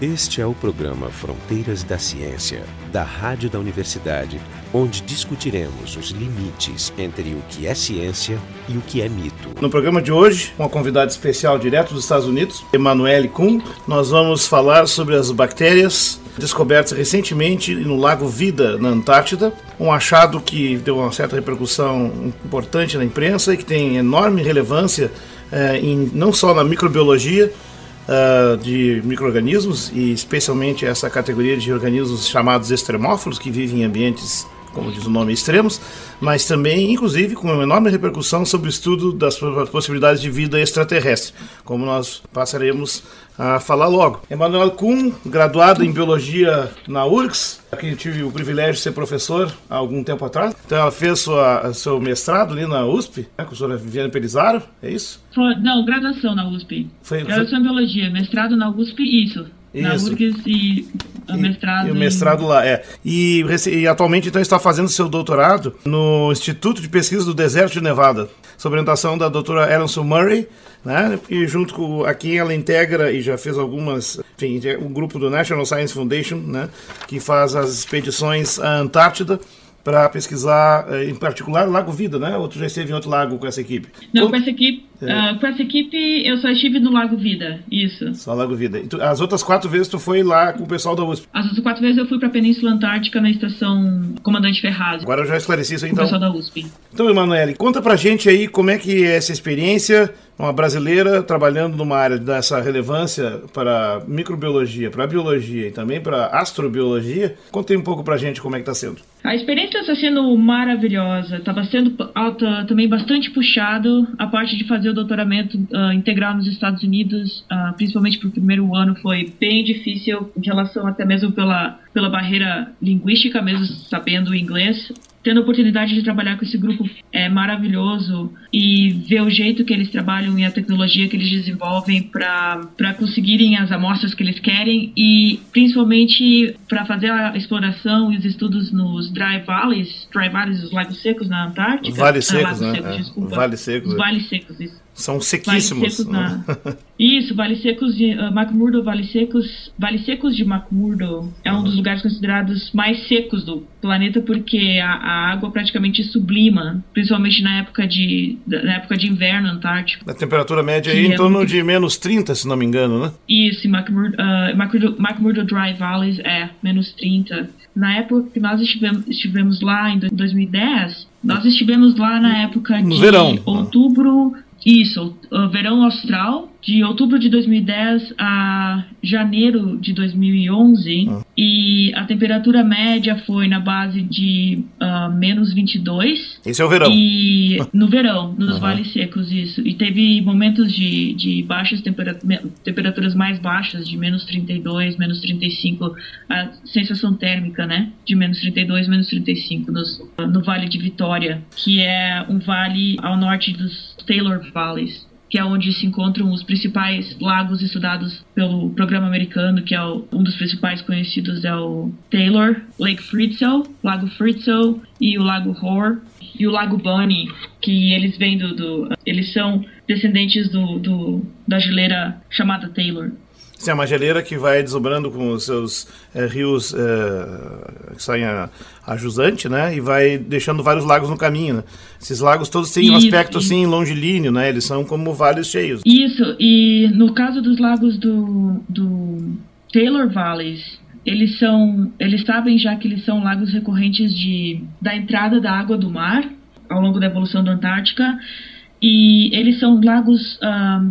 Este é o programa Fronteiras da Ciência, da Rádio da Universidade, onde discutiremos os limites entre o que é ciência e o que é mito. No programa de hoje, uma convidada especial direto dos Estados Unidos, Emanuele Kuhn, nós vamos falar sobre as bactérias descobertas recentemente no Lago Vida, na Antártida, um achado que deu uma certa repercussão importante na imprensa e que tem enorme relevância eh, em, não só na microbiologia, uh, de micro-organismos, e especialmente essa categoria de organismos chamados extremófilos, que vivem em ambientes, como diz o nome, extremos, mas também, inclusive, com uma enorme repercussão sobre o estudo das possibilidades de vida extraterrestre, como nós passaremos a falar logo. Emanuel Kuhn, graduado em Biologia na URGS, aqui eu tive o privilégio de ser professor há algum tempo atrás. Então ela fez sua, seu mestrado ali na USP, né, com a professora Viviane Pelizaro, é isso? Não, graduação na USP. Foi, graduação foi... em Biologia, mestrado na USP, isso. Isso. Na URGS e o mestrado. E, e o mestrado em... lá, é. E, e, atualmente então está fazendo seu doutorado no Instituto de Pesquisa do Deserto de Nevada, sob orientação da doutora Ellen Murray, né? E junto com a quem ela integra e já fez algumas, enfim, o um grupo do National Science Foundation, né? Que faz as expedições à Antártida para pesquisar, eh, em particular, Lago Vida, né? Ou tu já esteve em outro lago com essa equipe? Não, com essa equipe, é. uh, com essa equipe eu só estive no Lago Vida, isso. Só Lago Vida. Tu, as outras quatro vezes tu foi lá com o pessoal da USP? As outras quatro vezes eu fui para a Península Antártica na estação Comandante Ferraz. Agora eu já esclareci isso aí, então. Com o pessoal da USP. Então, Emanuele, conta pra gente aí como é que é essa experiência, uma brasileira trabalhando numa área dessa relevância para microbiologia, para biologia e também para astrobiologia. Conta aí um pouco pra gente como é que tá sendo. A experiência está sendo maravilhosa, estava sendo alta, também bastante puxado. A parte de fazer o doutoramento uh, integral nos Estados Unidos, uh, principalmente para o primeiro ano, foi bem difícil em relação até mesmo pela, pela barreira linguística, mesmo sabendo inglês tendo a oportunidade de trabalhar com esse grupo é maravilhoso e ver o jeito que eles trabalham e a tecnologia que eles desenvolvem para conseguirem as amostras que eles querem e principalmente para fazer a exploração e os estudos nos dry valleys, dry valleys, os lagos secos na Antártica. Vales ah, secos, né? Secos, é. Vales secos. Os vales secos, isso. São sequíssimos. Vale na... Isso, Vale Secos de uh, McMurdo, Vale Secos, Vale Secos de McMurdo é um dos lugares considerados mais secos do planeta porque a, a, água praticamente sublima, principalmente na época de na época de inverno antártico. A temperatura média aí é em torno muito... de menos 30, se não me engano, né? Isso, McMurdo, uh, McMurdo, McMurdo Dry Valleys é menos 30. Na época que nós estivemos, estivemos lá em 2010, nós estivemos lá na época no de verão. outubro isso, o verão austral, de outubro de 2010 a janeiro de 2011, ah. E a temperatura média foi na base de uh, menos 22. Esse é o verão. E no verão, nos uhum. vales secos, isso. E teve momentos de, de baixas temperaturas, temperaturas mais baixas, de menos 32, menos 35, a sensação térmica, né? De menos 32, menos 35 nos, no Vale de Vitória, que é um vale ao norte dos Taylor Valleys, que é onde se encontram os principais lagos estudados pelo programa americano, que é o, um dos principais conhecidos é o Taylor, Lake Fritzel, Lago Fritzel e o Lago Hoare e o Lago Bunny, que eles vêm do, do eles são descendentes do, do da geleira chamada Taylor. Sim, é uma geleira que vai desdobrando com os seus é, rios é, que saem a, a, jusante, né? E vai deixando vários lagos no caminho. Né? Esses lagos todos têm isso, um aspecto isso. assim longilíneo, né? Eles são como vales cheios. Isso, e no caso dos lagos do, do Taylor Valleys, eles são, eles sabem já que eles são lagos recorrentes de, da entrada da água do mar ao longo da evolução da Antártica, e eles são lagos ah,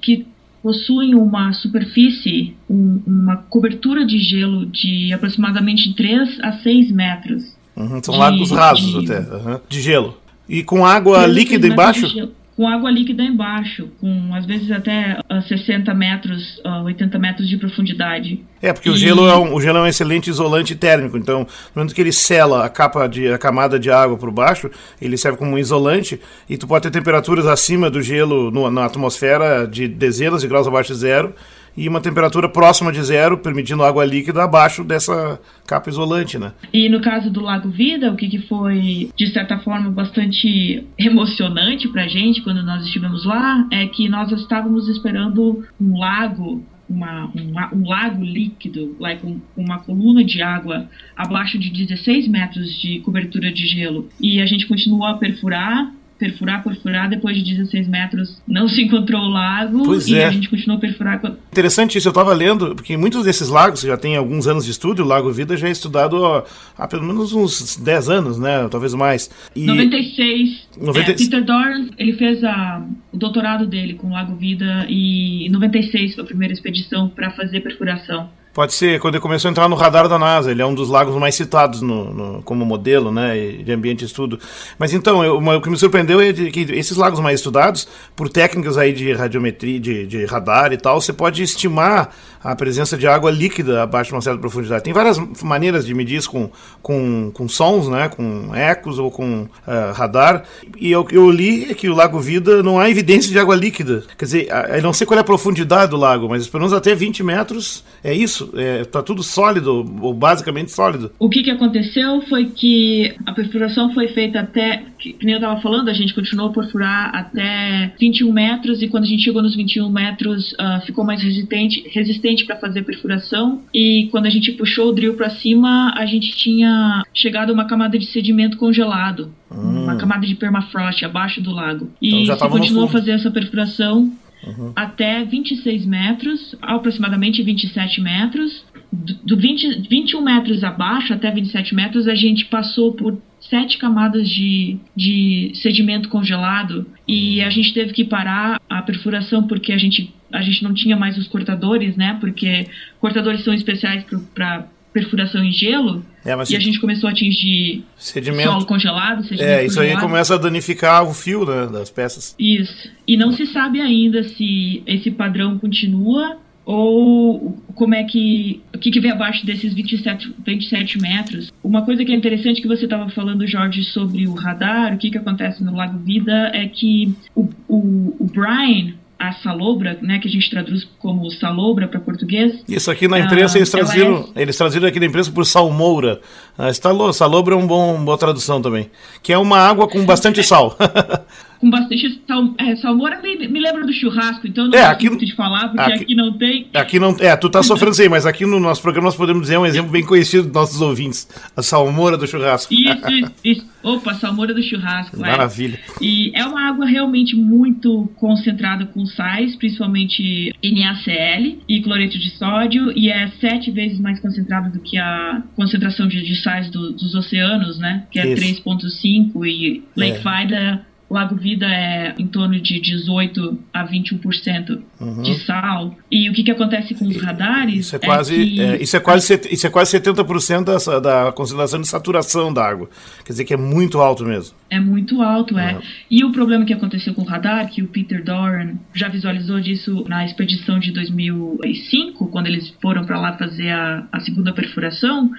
que possuem uma superfície, um, uma cobertura de gelo de aproximadamente 3 a 6 metros. Uhum, são de, lagos rasos de, até, uhum, de gelo. E com água líquida embaixo? Com água líquida embaixo, com às vezes até uh, 60 metros, uh, 80 metros de profundidade. É, porque e... o, gelo é um, o gelo é um excelente isolante térmico, então, no momento que ele sela a capa de a camada de água por baixo, ele serve como um isolante e tu pode ter temperaturas acima do gelo no, na atmosfera de dezenas de graus abaixo de zero e uma temperatura próxima de zero, permitindo água líquida abaixo dessa capa isolante, né? E no caso do Lago Vida, o que, que foi, de certa forma, bastante emocionante pra gente quando nós estivemos lá, é que nós estávamos esperando um lago uma, uma, um lago líquido, like um, uma coluna de água abaixo de 16 metros de cobertura de gelo. E a gente continuou a perfurar perfurar, perfurar, depois de 16 metros não se encontrou o lago pois e é. a gente continuou a perfurar. Interessante isso, eu estava lendo, porque muitos desses lagos já tem alguns anos de estudo, o Lago Vida já é estudado ó, há pelo menos uns 10 anos, né, talvez mais. E 96, 90... É, Peter Doran, ele fez a, o doutorado dele com o Lago Vida e em 96 foi a primeira expedição para fazer perfuração. Pode ser, quando ele começou a entrar no radar da NASA, ele é um dos lagos mais citados no, no, como modelo né, de ambiente de estudo. Mas então, eu, uma, o que me surpreendeu é de, que esses lagos mais estudados, por técnicas aí de radiometria, de, de radar e tal, você pode estimar a presença de água líquida abaixo de uma certa profundidade. Tem várias maneiras de medir isso com, com, com sons, né, com ecos ou com uh, radar. E eu, eu li que o Lago Vida não há evidência de água líquida. Quer dizer, eu não sei qual é a profundidade do lago, mas pelo menos até 20 metros é isso. É, tudo sólido, ou basicamente sólido. O que, que aconteceu foi que a perfuração foi feita até, que, nem eu estava falando, a gente continuou a perfurar até 21 metros e quando a gente chegou nos 21 metros uh, ficou mais resistente, resistente para fazer a perfuração e quando a gente puxou o drill para cima a gente tinha chegado a uma camada de sedimento congelado, hum. uma camada de permafrost abaixo do lago. E então, se continuou a fazer essa perfuração Uhum. até 26 metros, aproximadamente 27 metros. Do 20, 21 metros abaixo até 27 metros, a gente passou por sete camadas de, de sedimento congelado e a gente teve que parar a perfuração porque a gente, a gente não tinha mais os cortadores, né? Porque cortadores são especiais para perfuração em gelo. É, e se... a gente começou a atingir sedimento. solo congelado. Sedimento é, isso congelado. aí começa a danificar o fio né, das peças. Isso. E não se sabe ainda se esse padrão continua ou como é que o que, que vem abaixo desses 27, 27 metros. Uma coisa que é interessante que você estava falando, Jorge, sobre o radar, o que, que acontece no Lago Vida é que o, o, o Brian, a salobra, né, que a gente traduz como salobra para português. Isso aqui na imprensa ah, eles traduziram, é... eles traduziram aqui na imprensa por salmoura. Ah, salobra é um bom, uma boa tradução também, que é uma água com bastante sal. com bastante sal, é, salmoura me, me lembra do churrasco, então eu não é, aqui, muito de falar, porque aqui, aqui, não tem. Aqui não, é, tu tá sofrendo isso aí, mas aqui no nosso programa nós podemos dizer um exemplo bem conhecido dos nossos ouvintes, a salmoura do churrasco. Isso, isso, isso. Opa, salmoura do churrasco. É. Maravilha. É. E é uma água realmente muito concentrada com sais, principalmente NaCl e cloreto de sódio, e é sete vezes mais concentrada do que a concentração de, de sais do, dos oceanos, né? Que é 3,5 e Lake é. Vida Lago Vida é em torno de 18 a 21% uhum. de sal. E o que, que acontece com os radares? Isso é quase, é que... é, isso é quase, isso é quase 70% da, da concentração de saturação da água. Quer dizer que é muito alto mesmo. É muito alto, é. Uhum. E o problema que aconteceu com o radar, que o Peter Doran já visualizou disso na expedição de 2005, quando eles foram para lá fazer a, a segunda perfuração,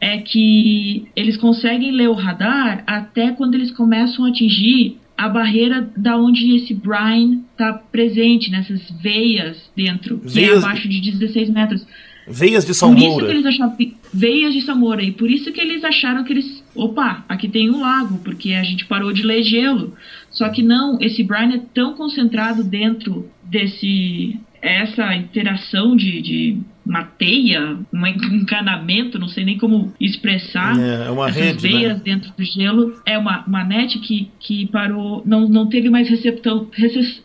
é que eles conseguem ler o radar até quando eles começam a atingir a barreira da onde esse brine está presente, nessas veias dentro, veias... que é abaixo de 16 metros. Veias de salmoura. Por isso que eles acharam, veias de salmoura. E por isso que eles acharam que eles. Opa, aqui tem um lago, porque a gente parou de ler gelo. Só que não, esse brine é tão concentrado dentro desse. Essa interação de, de uma teia, um encanamento, não sei nem como expressar é, é uma essas rede, veias né? dentro do gelo. É uma, uma net que, que parou, não, não teve mais receptão,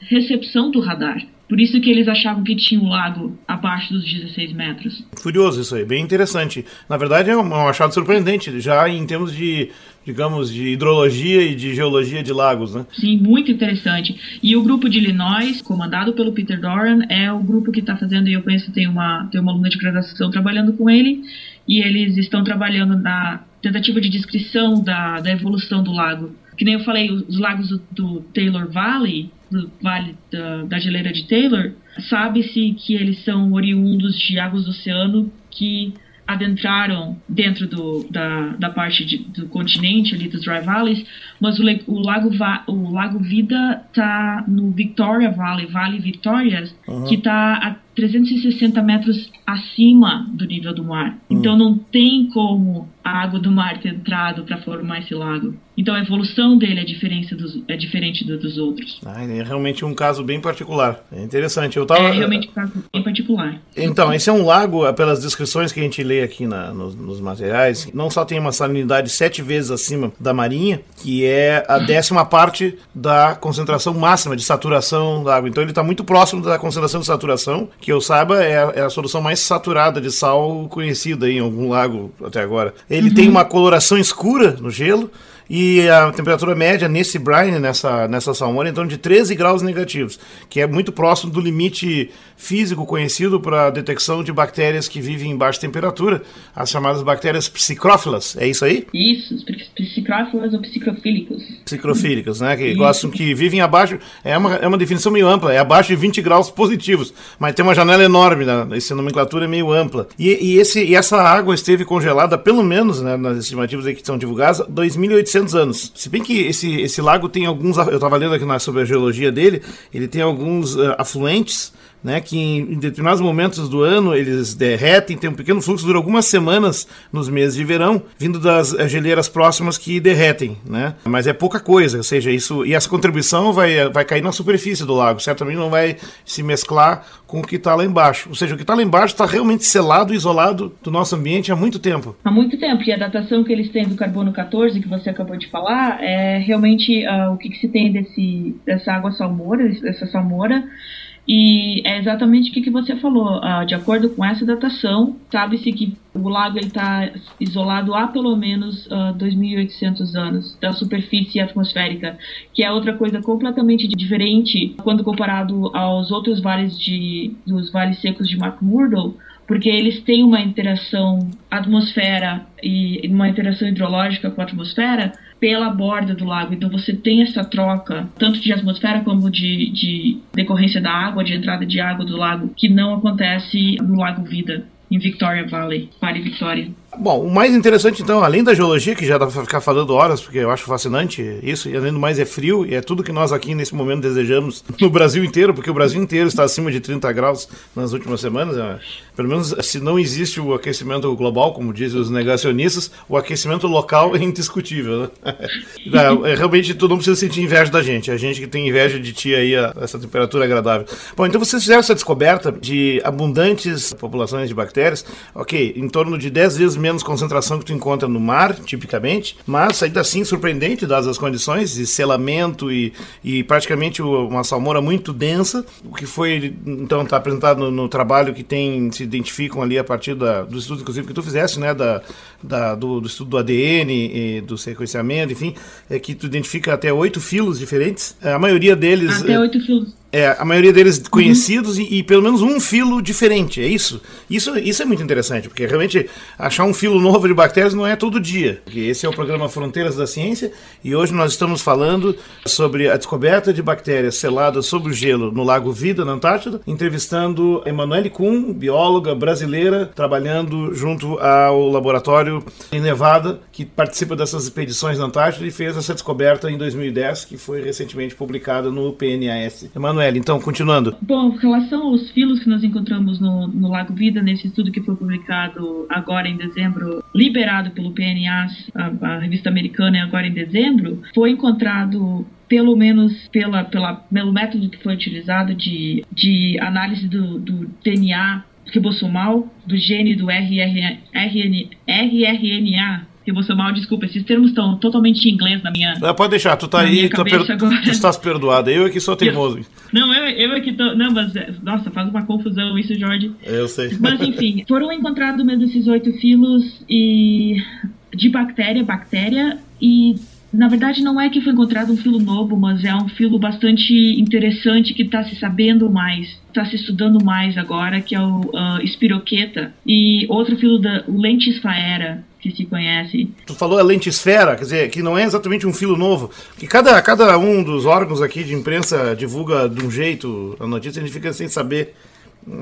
recepção do radar. Por isso que eles achavam que tinha um lago abaixo dos 16 metros. Curioso isso aí, bem interessante. Na verdade é um, um achado surpreendente, já em termos de, digamos, de hidrologia e de geologia de lagos, né? Sim, muito interessante. E o grupo de Illinois, comandado pelo Peter Doran, é o grupo que está fazendo, e eu penso tem uma, tem uma aluna de graduação trabalhando com ele, e eles estão trabalhando na tentativa de descrição da, da evolução do lago. Que nem eu falei, os lagos do, do Taylor Valley, do Vale da, da Geleira de Taylor, sabe-se que eles são oriundos de águas do oceano que adentraram dentro do, da, da parte de, do continente ali dos Dry Valleys, mas o, o lago o lago Vida está no Victoria Valley, Vale Victorias, uhum. que está 360 metros acima do nível do mar. Hum. Então não tem como a água do mar ter entrado para formar esse lago. Então a evolução dele é, diferente dos, é diferente do, dos outros. Ah, é realmente um caso bem particular. É interessante. Eu tava... É realmente um caso bem particular. Então, esse é um lago, pelas descrições que a gente lê aqui na, nos, nos, materiais, não só tem uma salinidade sete vezes acima da marinha, que é a décima parte da concentração máxima de saturação da água. Então ele está muito próximo da concentração de saturação, que eu saiba é a, é a solução mais saturada de sal conhecida em algum lago até agora. Ele uhum. tem uma coloração escura no gelo, e a temperatura média nesse brine, nessa, nessa salmona, é em torno de 13 graus negativos, que é muito próximo do limite físico conhecido para a detecção de bactérias que vivem em baixa temperatura, as chamadas bactérias psicrófilas. É isso aí? Isso, psicrófilas ou psicrofílicos. Psicrofílicos, né? Que isso. gostam que vivem abaixo. É uma, é uma definição meio ampla, é abaixo de 20 graus positivos, mas tem uma janela enorme, né? essa nomenclatura é meio ampla. E, e, esse, e essa água esteve congelada, pelo menos né, nas estimativas que são divulgadas, 2.800 800 anos. Se bem que esse, esse lago tem alguns. Eu estava lendo aqui sobre a geologia dele, ele tem alguns uh, afluentes né, que em determinados momentos do ano eles derretem, tem um pequeno fluxo, dura algumas semanas nos meses de verão, vindo das geleiras próximas que derretem, né? Mas é pouca coisa, ou seja, isso e essa contribuição vai, vai cair na superfície do lago, certamente não vai se mesclar com o que está lá embaixo. Ou seja, o que está lá embaixo está realmente selado, isolado do nosso ambiente há muito tempo. Há muito tempo, e a datação que eles têm do carbono 14, que você acabou de falar, é realmente uh, o que, que, se tem desse, dessa água salmoura, dessa salmoura, e é exatamente o que, você falou. Uh, de acordo com essa datação, sabe-se que o lago está isolado há pelo menos uh, ah, 2.800 anos da superfície atmosférica, que é outra coisa completamente diferente quando comparado aos outros vales de, dos vales secos de McMurdo, porque eles têm uma interação atmosfera e uma interação hidrológica com a atmosfera pela borda do lago. Então você tem essa troca, tanto de atmosfera como de, de decorrência da água, de entrada de água do lago, que não acontece no Lago Vida, em Victoria Valley, Vale Victoria. Bom, o mais interessante então, além da geologia, que já dá para ficar falando horas, porque eu acho fascinante isso, e além do mais é frio, e é tudo que nós aqui nesse momento desejamos no Brasil inteiro, porque o Brasil inteiro está acima de 30 graus nas últimas semanas. É, pelo menos se não existe o aquecimento global, como dizem os negacionistas, o aquecimento local é indiscutível. Né? É, realmente tu não precisa sentir inveja da gente, a gente que tem inveja de ti aí, essa temperatura agradável. Bom, então vocês fizeram essa descoberta de abundantes populações de bactérias, ok, em torno de 10 vezes menos concentração que tu encontra no mar, tipicamente, mas ainda assim surpreendente, dadas as condições de selamento e, e praticamente uma salmoura muito densa, o que foi, então, está apresentado no, no, trabalho que tem, se identificam ali a partir da, do estudo, inclusive, que tu fizeste, né, da, da do, do, estudo do ADN e do sequenciamento, enfim, é que tu identifica até oito filos diferentes, a maioria deles... Até oito filos é, a maioria deles conhecidos uhum. e, e, pelo menos um filo diferente, é isso? isso? Isso é muito interessante, porque realmente achar um filo novo de bactérias não é todo dia. Esse é o programa Fronteiras da Ciência e hoje nós estamos falando sobre a descoberta de bactérias seladas sob o gelo no Lago Vida, na Antártida, entrevistando Emanuele Kuhn, bióloga brasileira, trabalhando junto ao laboratório em Nevada, que participa dessas expedições na Antártida e fez essa descoberta em 2010, que foi recentemente publicada no PNAS. Emanuele, Então, continuando. Bom, em relação aos filos que nós encontramos no, no Lago Vida, nesse estudo que foi publicado agora em dezembro, liberado pelo PNAS, a, a revista americana, agora em dezembro, foi encontrado pelo menos pela, pela, pelo método que foi utilizado de, de análise do, do DNA ribossomal, do gene do RR, RN, RRNA, mal, desculpa, esses termos estão totalmente em inglês na minha. Ah, pode deixar, tu tá aí, tu, per... tu estás perdoado. Eu é que sou teimoso. Não, eu, eu é que tô. Não, mas. É, nossa, faz uma confusão isso, Jorge. Eu sei. Mas enfim, foram encontrados mesmo esses oito filos e de bactéria, bactéria, e na verdade não é que foi encontrado um filo novo, mas é um filo bastante interessante que está se sabendo mais, está se estudando mais agora, que é o uh, espiroqueta. E outro filo da o lentisfaera, que se conhece. Tu falou a lentisfera, quer dizer, que não é exatamente um filo novo, que cada, cada um dos órgãos aqui de imprensa divulga de um jeito a notícia, a gente fica sem saber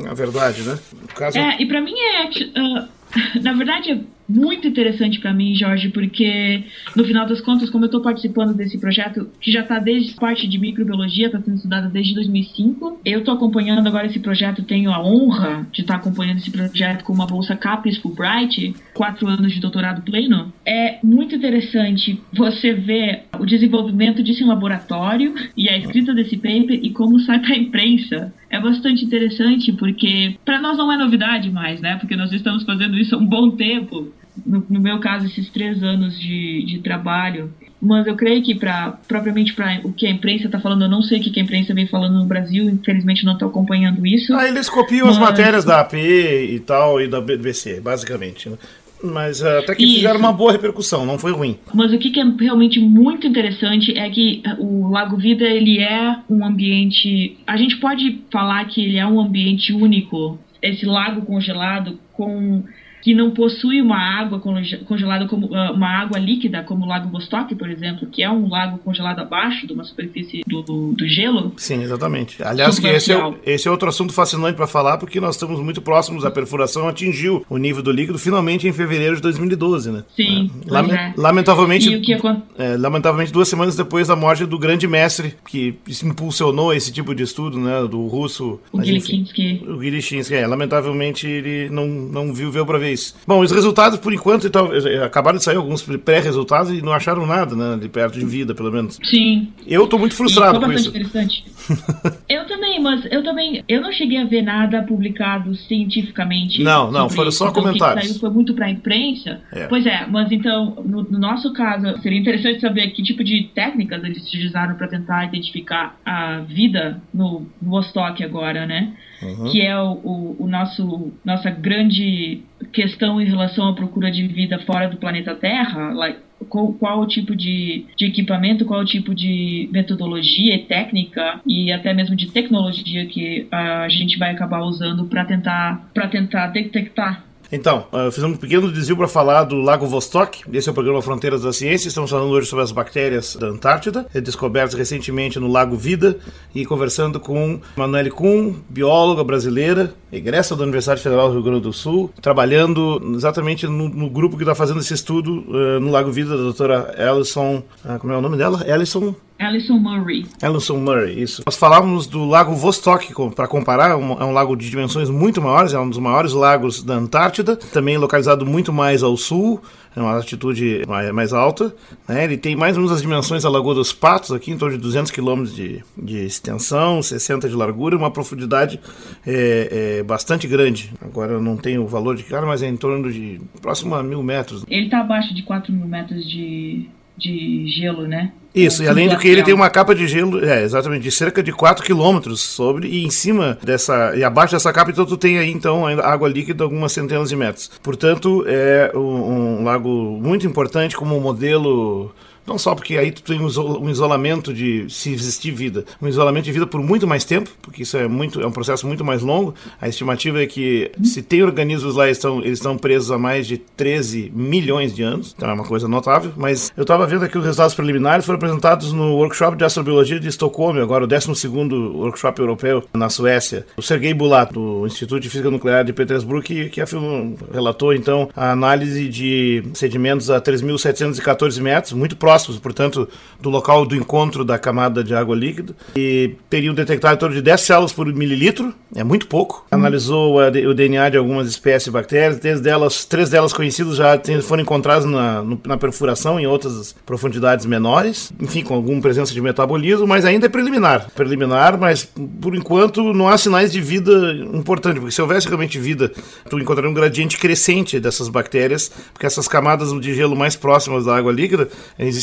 a verdade, né? Caso... É, e para mim é uh, Na verdade, muito interessante para mim, Jorge, porque no final das contas, como eu estou participando desse projeto, que já está desde parte de microbiologia, está sendo estudada desde 2005, eu estou acompanhando agora esse projeto, tenho a honra de estar tá acompanhando esse projeto com uma bolsa CAPES Fulbright, quatro anos de doutorado pleno. É muito interessante você ver o desenvolvimento disso em laboratório e a escrita desse paper e como sai para a imprensa é bastante interessante porque para nós não é novidade mais, né? Porque nós estamos fazendo isso há um bom tempo. No, no meu caso, esses três anos de, de trabalho. Mas eu creio que, para propriamente para o que a imprensa está falando, eu não sei o que a imprensa vem falando no Brasil, infelizmente não estou acompanhando isso. Ah, eles copiam mas... as matérias da AP e tal, e da BBC, basicamente. Né? Mas uh, até que Isso. fizeram uma boa repercussão, não foi ruim. Mas o que é realmente muito interessante é que o Lago Vida ele é um ambiente. A gente pode falar que ele é um ambiente único. Esse lago congelado com que não possui uma água congelada como ah, uma água líquida como o Lago Vostok, por exemplo, que é um lago congelado abaixo de uma superfície do, do, do gelo. Sim, exatamente. Aliás, que esse, é, esse é outro assunto fascinante para falar, porque nós estamos muito próximos, a perfuração atingiu o nível do líquido finalmente em fevereiro de 2012, né? Sim. É. Lame é. Lamentavelmente, que... é, lamentavelmente, duas semanas depois da morte do grande mestre que impulsionou esse tipo de estudo, né? Do russo. O Gilichinsky. O Gilichinsky, é. Lamentavelmente, ele não, não viu, viu para ver Bom, os resultados, por enquanto, então, acabaram de sair alguns pré-resultados e não acharam nada, né? De perto de vida, pelo menos. Sim. Eu tô muito frustrado com isso. interessante. eu também, mas eu também. Eu não cheguei a ver nada publicado cientificamente. Não, não, foram só então, comentários. Que saiu foi muito pra imprensa. É. Pois é, mas então, no, no, nosso caso, seria interessante saber que tipo de técnicas eles utilizaram para tentar identificar a vida no, no Vostok agora, né? Uhum. Que é o, o, o nosso nossa grande questão em relação à procura de vida fora do planeta Terra, like, qual, qual, o tipo de, de equipamento, qual o tipo de metodologia e técnica e até mesmo de tecnologia que a gente vai acabar usando para tentar, tentar detectar então, uh, fizemos um pequeno desvio para falar do Lago Vostok. Esse é o programa Fronteiras da Ciência. Estamos falando hoje sobre as bactérias da Antártida, descobertas recentemente no Lago Vida, e conversando com Manuele Kuhn, bióloga brasileira, egressa da Universidade Federal do Rio Grande do Sul, trabalhando exatamente no, no grupo que está fazendo esse estudo uh, no Lago Vida, da doutora Alison. Uh, como é o nome dela? Alison Alison Murray. Alison Murray, isso. Nós falávamos do Lago Vostok, para comparar, é um, é um lago de dimensões muito maiores, é um dos maiores lagos da Antártida, também localizado muito mais ao sul, é uma altitude mais alta. Né? Ele tem mais ou menos as dimensões da Lagoa dos Patos, aqui em torno de 200 quilômetros de, de extensão, 60 de largura, uma profundidade é, é, bastante grande. Agora eu não tenho o valor de cara, mas é em torno de próximo a mil metros. Ele está abaixo de 4 mil metros de, de gelo, né? Isso, e além do que ele tem uma capa de gelo, é, exatamente, de cerca de 4 km sobre, e em cima dessa, e abaixo dessa capa, então tu tem aí então água líquida algumas centenas de metros. Portanto, é um, um lago muito importante como modelo não só porque aí tu tem um isolamento de se existir vida, um isolamento de vida por muito mais tempo, porque isso é muito é um processo muito mais longo. A estimativa é que se tem organismos lá estão eles estão presos há mais de 13 milhões de anos, então é uma coisa notável. Mas eu estava vendo aqui os resultados preliminares foram apresentados no workshop de astrobiologia de Estocolmo, agora o 12 segundo workshop europeu na Suécia. O Sergei Bulat do Instituto de Física Nuclear de Petersburg que, que afirmou, relatou então a análise de sedimentos a 3.714 metros, muito próximo próximos, portanto, do local do encontro da camada de água líquida. E teriam detectado em torno de 10 células por mililitro, é muito pouco. Analisou o DNA de algumas espécies de bactérias, três delas, três delas conhecidas já foram encontradas na, na perfuração em outras profundidades menores, enfim, com alguma presença de metabolismo, mas ainda é preliminar. Preliminar, mas por enquanto não há sinais de vida importante, porque se houvesse realmente vida, tu encontraria um gradiente crescente dessas bactérias, porque essas camadas de gelo mais próximas da água líquida,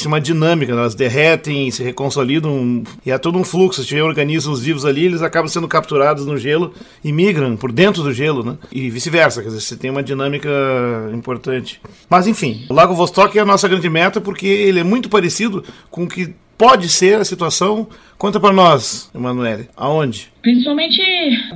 existe uma dinâmica, elas derretem, se reconsolidam e há todo um fluxo. Se tiver organismos vivos ali, eles acabam sendo capturados no gelo e migram por dentro do gelo, né? E vice-versa, quer dizer, você tem uma dinâmica importante. Mas enfim, o Lago Vostok é a nossa grande meta porque ele é muito parecido com o que pode ser a situação. Conta para nós, Emanuele, aonde? Principalmente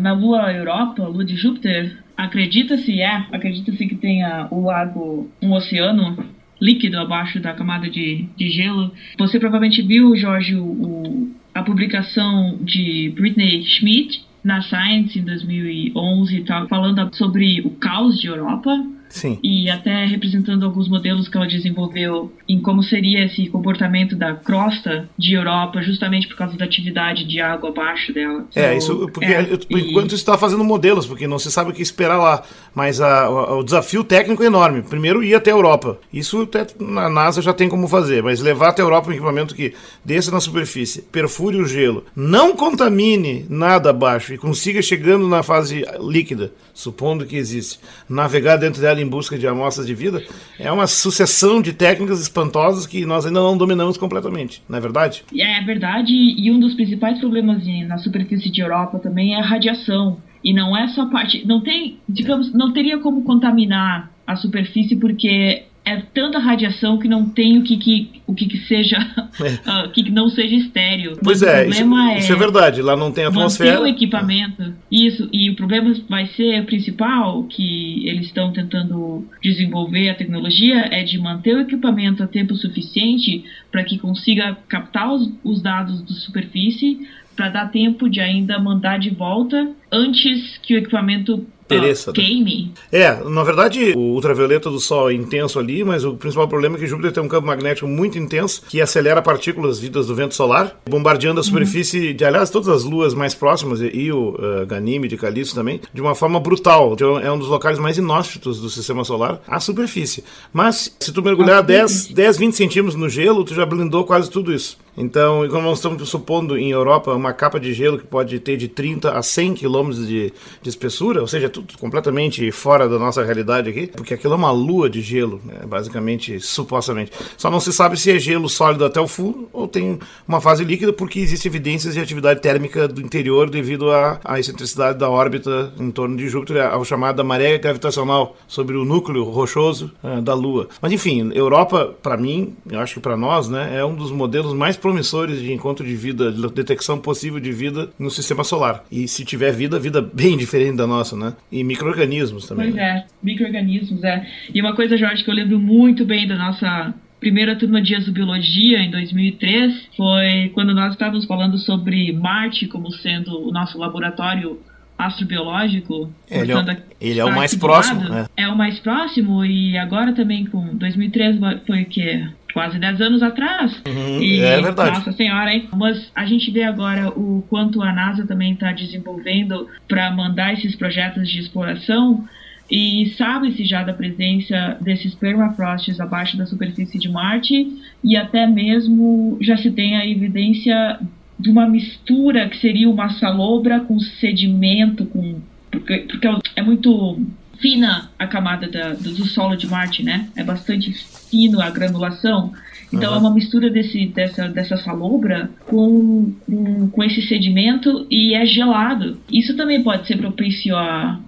na Lua Europa, Lua de Júpiter, acredita-se é, acredita-se que tenha o lago, um oceano líquido abaixo da camada de, de gelo. Você provavelmente viu, Jorge, o, o, a publicação de Britney Schmidt na Science em 2011 e tal, falando sobre o caos de Europa. Sim. e até representando alguns modelos que ela desenvolveu em como seria esse comportamento da crosta de Europa, justamente por causa da atividade de água abaixo dela. É, So, isso porque é, por e- enquanto está fazendo modelos, porque não se sabe o que esperar lá. Mas a- o, o desafio técnico é enorme. Primeiro ir até a Europa. Isso até a NASA já tem como fazer, mas levar até a Europa um equipamento que desça na superfície, perfure o gelo, não contamine nada abaixo e consiga chegando na fase líquida, supondo que existe, navegar dentro dela em busca de amostras de vida, é uma sucessão de técnicas espantosas que nós ainda não dominamos completamente, não é verdade? É verdade, e um dos principais problemas em- na superfície de Europa também é a radiação. E não é só parte. Não tem, digamos, não teria como contaminar a superfície porque é tanta radiação que não tem o que, que, o que, que seja. ah, que não seja estéreo. Pois Mas é, o isso, problema isso é verdade. Lá não tem atmosfera. o equipamento. Isso, e o problema vai ser o principal que eles estão tentando desenvolver a tecnologia é de manter o equipamento a tempo suficiente para que consiga captar os, os dados da superfície para dar tempo de ainda mandar de volta antes que o equipamento ah, Pereça, né? queime. É, na verdade, o ultravioleta do Sol é intenso ali, mas o principal problema é que Júpiter tem um campo magnético muito intenso que acelera partículas vindas do vento solar, bombardeando a superfície de, aliás, todas as luas mais próximas, e, o uh, Ganímede, Calisto também, de uma forma brutal. Então, é um dos locais mais inóspitos do sistema solar, a superfície. Mas, se tu mergulhar 10, 10, 20 centímetros no gelo, tu já blindou quase tudo isso. Então, como nós estamos supondo em Europa uma capa de gelo que pode ter de 30 a 100 quilômetros de, de espessura, ou seja, tudo completamente fora da nossa realidade aqui, porque aquilo é uma lua de gelo, né, basicamente, supostamente. Só não se sabe se é gelo sólido até o fundo ou tem uma fase líquida, porque existem evidências de atividade térmica do interior devido à, à excentricidade da órbita em torno de Júpiter, ao chamada maré gravitacional sobre o núcleo rochoso eh, da Lua. Mas enfim, Europa, para mim, eu acho que para nós, né, é um dos modelos mais promissores de encontro de vida, de detecção possível de vida no sistema solar. E se tiver vida, vida bem diferente da nossa, né? E micro-organismos também. Pois né? é, micro-organismos, é. E uma coisa, Jorge, que eu lembro muito bem da nossa primeira turma de exobiologia, em 2003, foi quando nós estávamos falando sobre Marte como sendo o nosso laboratório astrobiológico. Ele é o- ele é o mais próximo, né? É o mais próximo, e agora também com 2003 foi o quê? Quase 10 anos atrás. Uhum, E, é verdade. Nossa senhora, hein? Mas a gente vê agora o quanto a NASA também está desenvolvendo para mandar esses projetos de exploração. E sabe-se já da presença desses permafrosts abaixo da superfície de Marte, e até mesmo já se tem a evidência de uma mistura que seria uma salobra com sedimento, com porque, porque é muito fina a camada da- do, do solo de Marte, né? É bastante fino a granulação. Então Aham. é uma mistura desse, dessa, dessa salobra com, com, com esse sedimento e é gelado. Isso também pode ser propício a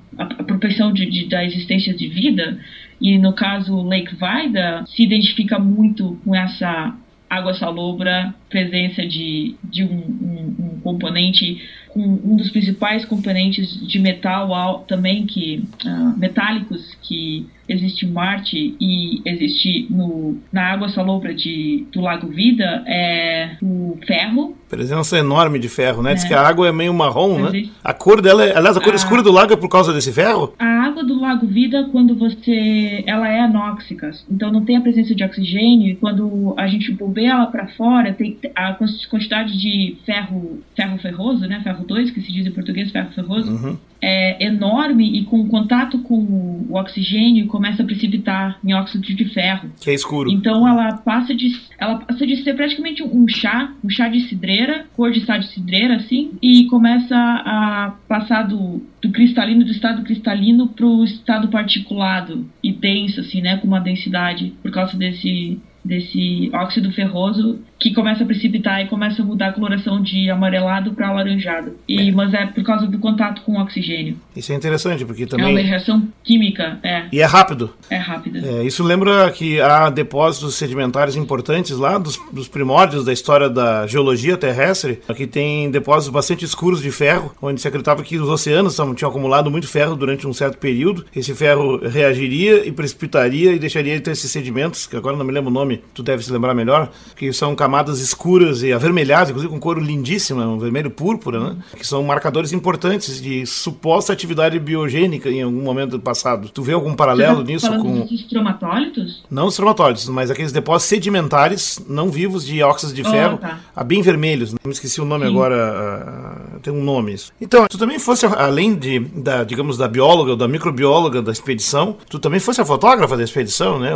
propensão de, de- da existência de vida. E no caso Lake Vida se identifica muito com essa água salobra, presença de, de um, um- um componente, com um dos principais componentes de metal al- também que ah, metálicos que existe em Marte e existe no, na água salobra de, do Lago Vida é o ferro. Presença enorme de ferro, né? Diz É. que a água é meio marrom, né? Existe. A cor dela, é, aliás, a cor Ah. escura do lago é por causa desse ferro? A água do Lago Vida, quando você. ela é anóxica, então não tem a presença de oxigênio, e quando a gente bombeia ela para fora, tem a quantidade de ferro, ferro ferroso, né? Ferro 2, que se diz em português ferro ferroso, Uhum. é enorme e com contato com o oxigênio começa a precipitar em óxido de ferro. Que é escuro. Então ela passa de ela passa de ser praticamente um chá, um chá de cidreira, cor de chá de cidreira assim, e começa a passar do, do cristalino, do estado cristalino para o estado particulado. E denso assim, né, com uma densidade por causa desse desse óxido ferroso que começa a precipitar e começa a mudar a coloração de amarelado para alaranjado. E mas é por causa do contato com o oxigênio. Isso é interessante, porque É uma também. reação química, é, E é rápido. é rápida. É, isso lembra que há depósitos sedimentares importantes lá, dos, dos primórdios da história da geologia terrestre. Aqui tem depósitos bastante escuros de ferro, onde se acreditava que os oceanos tinham acumulado muito ferro durante um certo período. Esse ferro reagiria e precipitaria e deixaria então esses sedimentos, que agora não me lembro o nome, tu deve se lembrar melhor, que são camadas escuras e avermelhadas, inclusive com cor lindíssima, um vermelho púrpura, né? Que são marcadores importantes de suposta atividade biogênica em algum momento do passado. Tu vê algum paralelo tá nisso com. Dos estromatólitos? Não estromatólitos, mas aqueles depósitos sedimentares não vivos de óxidos de ferro, oh, tá. bem vermelhos. Né? Me esqueci o nome Sim. agora, uh, tem um nome isso. Então, tu também fosse, além de, da, digamos, da bióloga ou da microbióloga da expedição, tu também fosse a fotógrafa da expedição, né?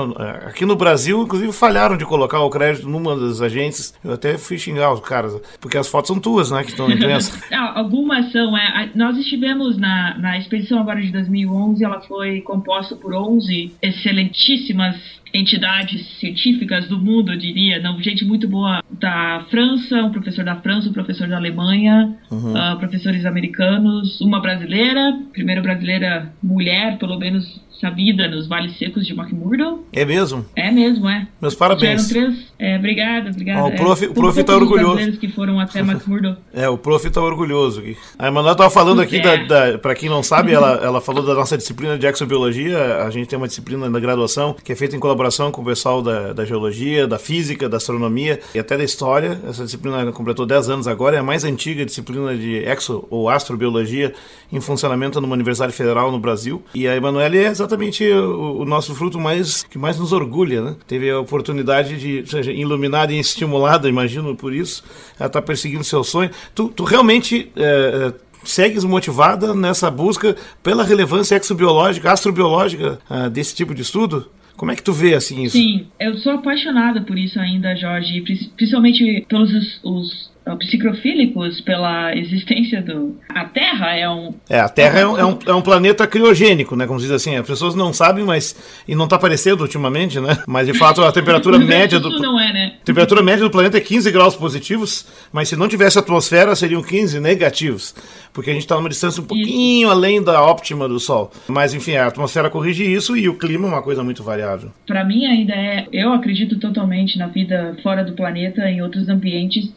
Aqui no Brasil, inclusive, falharam de colocar o crédito numa das agências. Eu até fui xingar os caras, porque as fotos são tuas, né? Que estão na imprensa. Algumas são. É, nós estivemos na, na expedição agora de 2011, ela foi composta por 11 excelentíssimas entidades científicas do mundo, eu diria, não, gente muito boa da França, um professor da França, um professor da Alemanha, uhum. uh, professores americanos, uma brasileira, primeira brasileira mulher, pelo menos sabida nos vales secos de McMurdo. É mesmo? É mesmo, é. Meus parabéns. três. É, obrigada, obrigada. O prof, é, o prof tá orgulhoso. que foram até McMurdo. é, o prof tá orgulhoso. A Emanuela tava falando aqui, é. da, da, pra quem não sabe, ela, ela falou da nossa disciplina de exobiologia. A gente tem uma disciplina na graduação que é feita em colaboração com o pessoal da, da geologia, da física, da astronomia e até da história. Essa disciplina completou 10 anos agora, é a mais antiga disciplina de exo ou astrobiologia em funcionamento numa universidade federal no Brasil. E a Emanuele é exatamente o, o, nosso fruto mais que mais nos orgulha, né? Teve a oportunidade de, seja, iluminada e estimulada, imagino por isso, ela está perseguindo seu sonho. Tu, tu realmente é, segues motivada nessa busca pela relevância exobiológica, astrobiológica uh, desse tipo de estudo? Como é que tu vê assim isso? Sim, eu sou apaixonada por isso ainda, Jorge, principalmente pelos os, psicrofílicos pela existência do. A Terra é um. É, a Terra é um, é um, é um planeta criogênico, né? Como se diz assim. As pessoas não sabem, mas. E não está aparecendo ultimamente, né? Mas de fato a temperatura média do. Não é, né? A temperatura média do planeta é 15 graus positivos, mas se não tivesse atmosfera seriam 15 negativos. Porque a gente está numa distância um pouquinho isso. além da óptima do Sol. Mas enfim, a atmosfera corrige isso e o clima é uma coisa muito variável. Para mim ainda é. Eu acredito totalmente na vida fora do planeta, em outros ambientes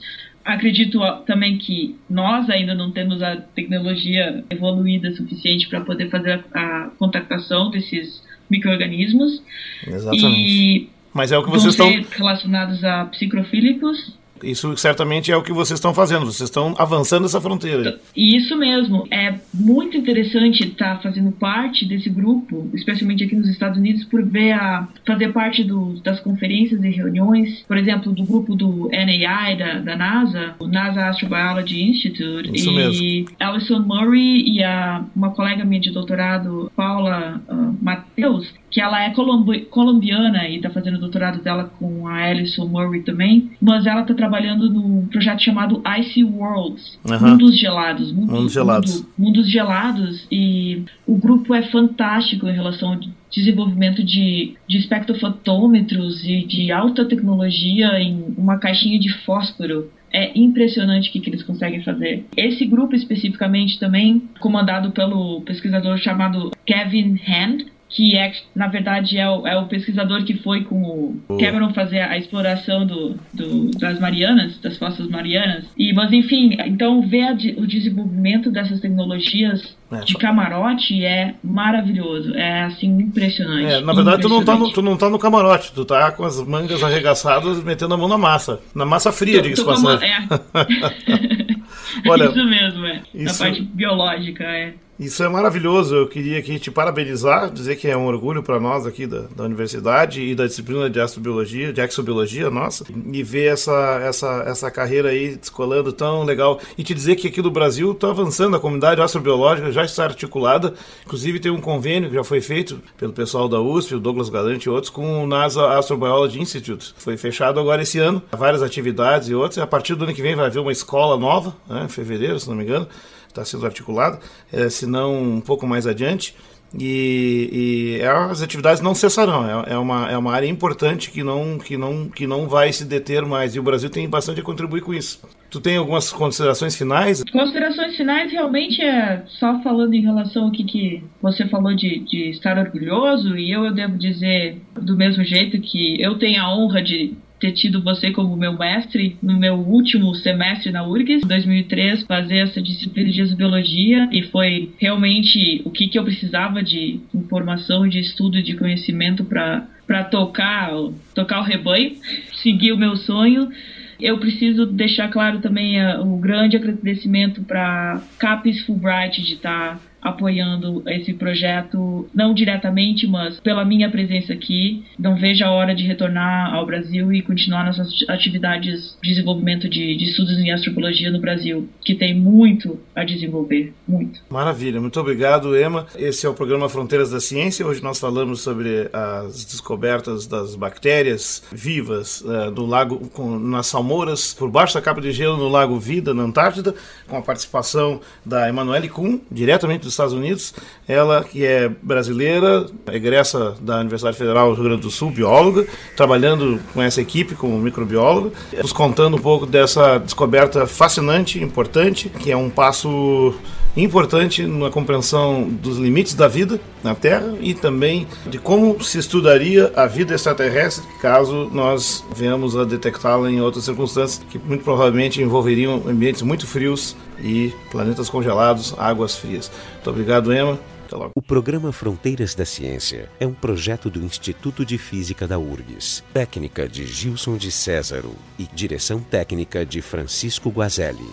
acredito também que nós ainda não temos a tecnologia evoluída suficiente para poder fazer a, a contactação desses micro-organismos. Exatamente. E Mas é o que vocês estão. relacionados a psicrofílicos isso certamente é o que vocês estão fazendo, vocês estão avançando essa fronteira. Isso mesmo. É muito interessante estar fazendo parte desse grupo, especialmente aqui nos Estados Unidos, por ver a, fazer parte do, das conferências e reuniões, por exemplo, do grupo do NAI, da, da NASA, o NASA Astrobiology Institute, Isso e mesmo. Alison Murray e a, uma colega minha de doutorado, Paula uh, Mateus, que ela é colombi colombiana e está fazendo o doutorado dela com a Alison Murray também, mas ela está trabalhando num projeto chamado Icy Worlds, uhum. Mundos Gelados. Mundo, mundos Gelados. Mundo, mundos Gelados, e o grupo é fantástico em relação ao desenvolvimento de, de espectrofotômetros e de alta tecnologia em uma caixinha de fósforo é impressionante o que, que, eles conseguem fazer. Esse grupo especificamente também, comandado pelo pesquisador chamado Kevin Hand, que é, na verdade, é o, é o pesquisador que foi com o Cameron fazer a exploração do, do, das Marianas, das Fossas Marianas. E, mas, enfim, então ver a, o desenvolvimento dessas tecnologias é, de camarote é maravilhoso. É, assim, impressionante. É, na verdade, tu não, tá no, tu não tá no camarote, tu tá com as mangas arregaçadas, metendo a mão na massa. Na massa fria, diga-se passagem. É. Olha, isso mesmo, é. Isso... Na parte biológica, é. Isso é maravilhoso. Eu queria aqui te parabenizar, dizer que é um orgulho para nós aqui da, da, universidade e da disciplina de astrobiologia, de exobiologia nossa, e ver essa, essa, essa carreira aí descolando tão legal. E te dizer que aqui no Brasil está avançando, a comunidade astrobiológica já está articulada. Inclusive tem um convênio que já foi feito pelo pessoal da USP, o Douglas Galante e outros, com o NASA Astrobiology Institute. Foi fechado agora esse ano, várias atividades e outras. A partir do ano que vem vai haver uma escola nova, né, em fevereiro, se não me engano está sendo articulado, é, se não um pouco mais adiante. E, e, as atividades não cessarão. É, é, uma, é uma área importante que não, que, não, que não vai se deter mais. E o Brasil tem bastante a contribuir com isso. Tu tem algumas considerações finais? Considerações finais realmente é só falando em relação ao que, que você falou de, de estar orgulhoso. E eu, eu devo dizer do mesmo jeito que eu tenho a honra de ter tido você como meu mestre no meu último semestre na URGS, em 2003, fazer essa disciplina de biologia e foi realmente o que, que eu precisava de informação, de estudo, de conhecimento para tocar, tocar o rebanho, seguir o meu sonho. Eu preciso deixar claro também o grande agradecimento para Capes Fulbright de estar tá apoiando esse projeto, não diretamente, mas pela minha presença aqui. Não vejo a hora de retornar ao Brasil e continuar nossas atividades de desenvolvimento de, de estudos em astropologia no Brasil, que tem muito a desenvolver, muito. Maravilha, muito obrigado, Emma. Esse é o programa Fronteiras da Ciência. Hoje nós falamos sobre as descobertas das bactérias vivas uh, do lago, com, nas salmouras, por baixo da capa de gelo no Lago Vida, na Antártida, com a participação da Emanuele Kuhn, diretamente do dos Estados Unidos. Ela, que é brasileira, egressa da Universidade Federal do Rio Grande do Sul, bióloga, trabalhando com essa equipe como microbióloga, nos contando um pouco dessa descoberta fascinante, importante, que é um passo importante na compreensão dos limites da vida na Terra e também de como se estudaria a vida extraterrestre caso nós venhamos a detectá-la em outras circunstâncias que muito provavelmente envolveriam ambientes muito frios e planetas congelados, águas frias. Muito obrigado, Emma. O programa Fronteiras da Ciência é um projeto do Instituto de Física da URGS, técnica de Gilson de Césaro e direção técnica de Francisco Guazelli.